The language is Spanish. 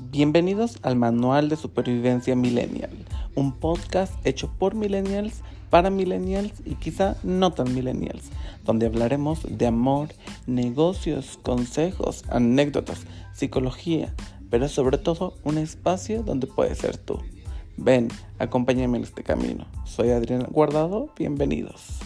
Bienvenidos al Manual de Supervivencia Millennial, un podcast hecho por millennials, para millennials y quizá no tan millennials, donde hablaremos de amor, negocios, consejos, anécdotas, psicología, pero sobre todo un espacio donde puedes ser tú. Ven, acompáñame en este camino. Soy Adrián Guardado, bienvenidos.